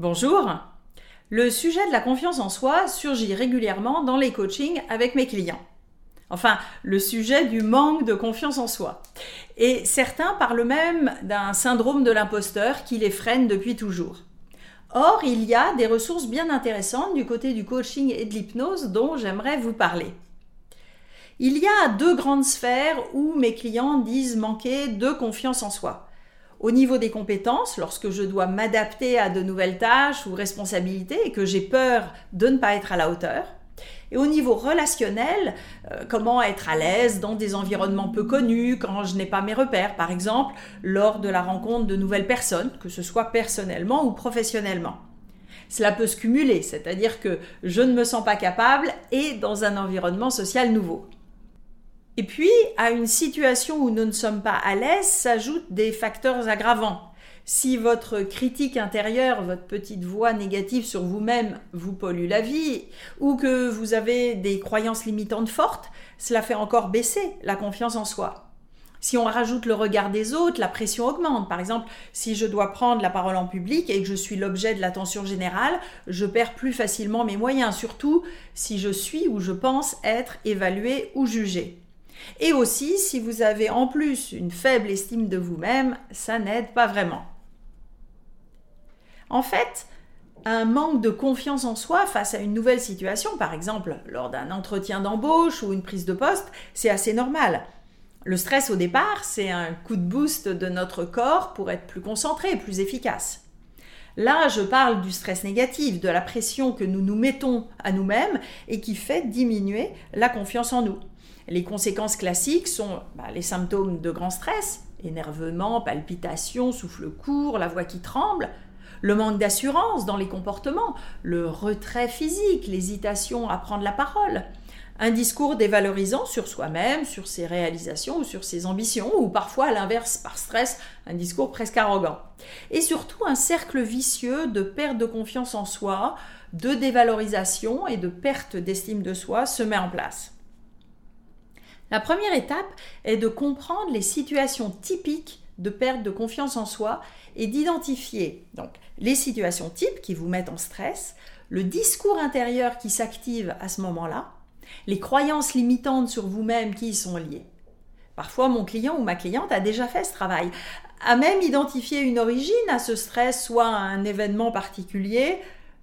Bonjour. Le sujet de la confiance en soi surgit régulièrement dans les coachings avec mes clients. Enfin, le sujet du manque de confiance en soi. Et certains parlent même d'un syndrome de l'imposteur qui les freine depuis toujours. Or, il y a des ressources bien intéressantes du côté du coaching et de l'hypnose dont j'aimerais vous parler. Il y a deux grandes sphères où mes clients disent manquer de confiance en soi au niveau des compétences, lorsque je dois m'adapter à de nouvelles tâches ou responsabilités et que j'ai peur de ne pas être à la hauteur. Et au niveau relationnel, euh, comment être à l'aise dans des environnements peu connus, quand je n'ai pas mes repères, par exemple, lors de la rencontre de nouvelles personnes, que ce soit personnellement ou professionnellement. Cela peut se cumuler, c'est-à-dire que je ne me sens pas capable et dans un environnement social nouveau. Et puis, à une situation où nous ne sommes pas à l'aise s'ajoutent des facteurs aggravants. Si votre critique intérieure, votre petite voix négative sur vous-même vous pollue la vie, ou que vous avez des croyances limitantes fortes, cela fait encore baisser la confiance en soi. Si on rajoute le regard des autres, la pression augmente. Par exemple, si je dois prendre la parole en public et que je suis l'objet de l'attention générale, je perds plus facilement mes moyens, surtout si je suis ou je pense être évalué ou jugé. Et aussi, si vous avez en plus une faible estime de vous-même, ça n'aide pas vraiment. En fait, un manque de confiance en soi face à une nouvelle situation, par exemple lors d'un entretien d'embauche ou une prise de poste, c'est assez normal. Le stress au départ, c'est un coup de boost de notre corps pour être plus concentré et plus efficace. Là, je parle du stress négatif, de la pression que nous nous mettons à nous-mêmes et qui fait diminuer la confiance en nous. Les conséquences classiques sont bah, les symptômes de grand stress, énervement, palpitations, souffle court, la voix qui tremble, le manque d'assurance dans les comportements, le retrait physique, l'hésitation à prendre la parole, un discours dévalorisant sur soi-même, sur ses réalisations ou sur ses ambitions, ou parfois à l'inverse, par stress, un discours presque arrogant. Et surtout un cercle vicieux de perte de confiance en soi, de dévalorisation et de perte d'estime de soi se met en place. La première étape est de comprendre les situations typiques de perte de confiance en soi et d'identifier donc les situations types qui vous mettent en stress, le discours intérieur qui s'active à ce moment-là, les croyances limitantes sur vous-même qui y sont liées. Parfois, mon client ou ma cliente a déjà fait ce travail, a même identifié une origine à ce stress, soit un événement particulier,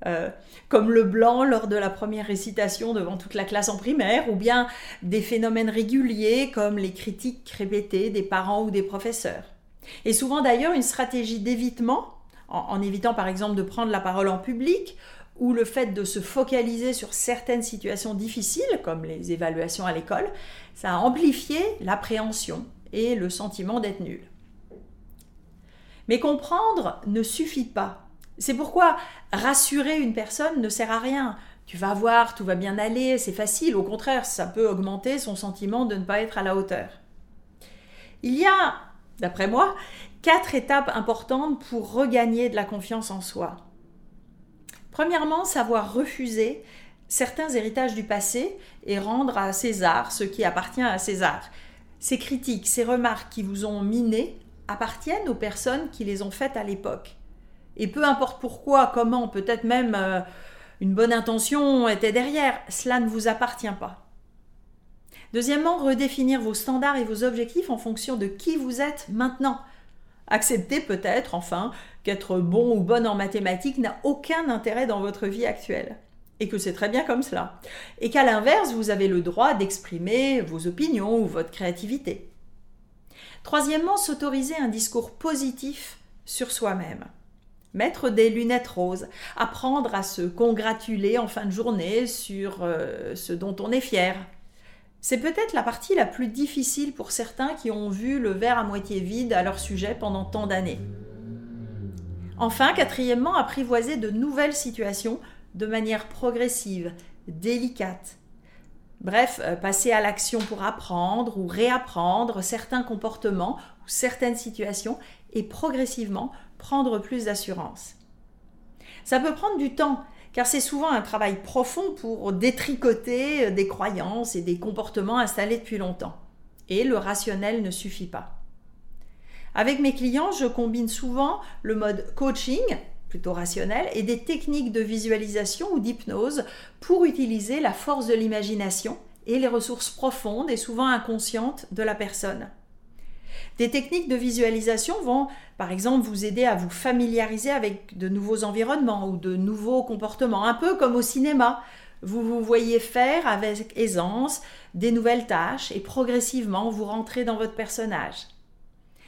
euh, comme le blanc lors de la première récitation devant toute la classe en primaire, ou bien des phénomènes réguliers comme les critiques répétées des parents ou des professeurs. Et souvent d'ailleurs une stratégie d'évitement, en, évitant par exemple de prendre la parole en public, ou le fait de se focaliser sur certaines situations difficiles, comme les évaluations à l'école, ça a amplifié l'appréhension et le sentiment d'être nul. Mais comprendre ne suffit pas c'est pourquoi rassurer une personne ne sert à rien. Tu vas voir, tout va bien aller, c'est facile. Au contraire, ça peut augmenter son sentiment de ne pas être à la hauteur. Il y a, d'après moi, quatre étapes importantes pour regagner de la confiance en soi. Premièrement, savoir refuser certains héritages du passé et rendre à César ce qui appartient à César. Ces critiques, ces remarques qui vous ont miné appartiennent aux personnes qui les ont faites à l'époque. Et peu importe pourquoi, comment, peut-être même euh, une bonne intention était derrière, cela ne vous appartient pas. Deuxièmement, redéfinir vos standards et vos objectifs en fonction de qui vous êtes maintenant. Acceptez peut-être, enfin, qu'être bon ou bonne en mathématiques n'a aucun intérêt dans votre vie actuelle. Et que c'est très bien comme cela. Et qu'à l'inverse, vous avez le droit d'exprimer vos opinions ou votre créativité. Troisièmement, s'autoriser un discours positif sur soi-même mettre des lunettes roses, apprendre à se congratuler en fin de journée sur euh, ce dont on est fier. C'est peut-être la partie la plus difficile pour certains qui ont vu le verre à moitié vide à leur sujet pendant tant d'années. Enfin, quatrièmement, apprivoiser de nouvelles situations de manière progressive, délicate. Bref, euh, passer à l'action pour apprendre ou réapprendre certains comportements ou certaines situations et progressivement prendre plus d'assurance. Ça peut prendre du temps, car c'est souvent un travail profond pour détricoter des croyances et des comportements installés depuis longtemps. Et le rationnel ne suffit pas. Avec mes clients, je combine souvent le mode coaching plutôt rationnelle, et des techniques de visualisation ou d'hypnose pour utiliser la force de l'imagination et les ressources profondes et souvent inconscientes de la personne. Des techniques de visualisation vont, par exemple, vous aider à vous familiariser avec de nouveaux environnements ou de nouveaux comportements, un peu comme au cinéma. Vous vous voyez faire avec aisance des nouvelles tâches et progressivement vous rentrez dans votre personnage.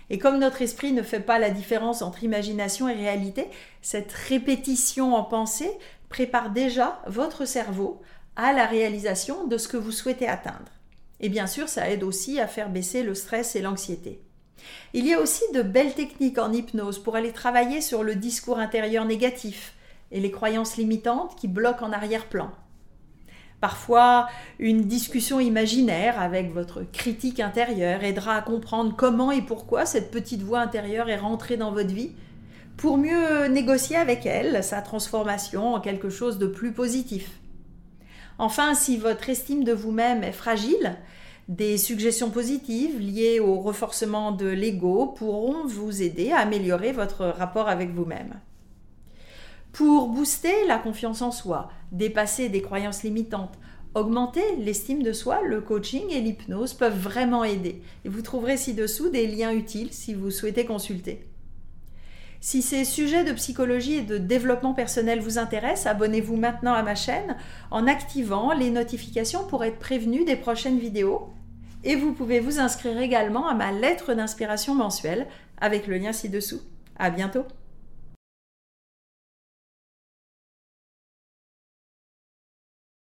Et comme notre esprit ne fait pas la différence entre imagination et réalité, cette répétition en pensée prépare déjà votre cerveau à la réalisation de ce que vous souhaitez atteindre. Et bien sûr, ça aide aussi à faire baisser le stress et l'anxiété. Il y a aussi de belles techniques en hypnose pour aller travailler sur le discours intérieur négatif et les croyances limitantes qui bloquent en arrière-plan. Parfois, une discussion imaginaire avec votre critique intérieure aidera à comprendre comment et pourquoi cette petite voix intérieure est rentrée dans votre vie pour mieux négocier avec elle sa transformation en quelque chose de plus positif. Enfin, si votre estime de vous-même est fragile, des suggestions positives liées au renforcement de l'ego pourront vous aider à améliorer votre rapport avec vous-même. Pour booster la confiance en soi, dépasser des croyances limitantes, augmenter l'estime de soi, le coaching et l'hypnose peuvent vraiment aider. Et vous trouverez ci-dessous des liens utiles si vous souhaitez consulter. Si ces sujets de psychologie et de développement personnel vous intéressent, abonnez-vous maintenant à ma chaîne en activant les notifications pour être prévenu des prochaines vidéos. Et vous pouvez vous inscrire également à ma lettre d'inspiration mensuelle avec le lien ci-dessous. À bientôt!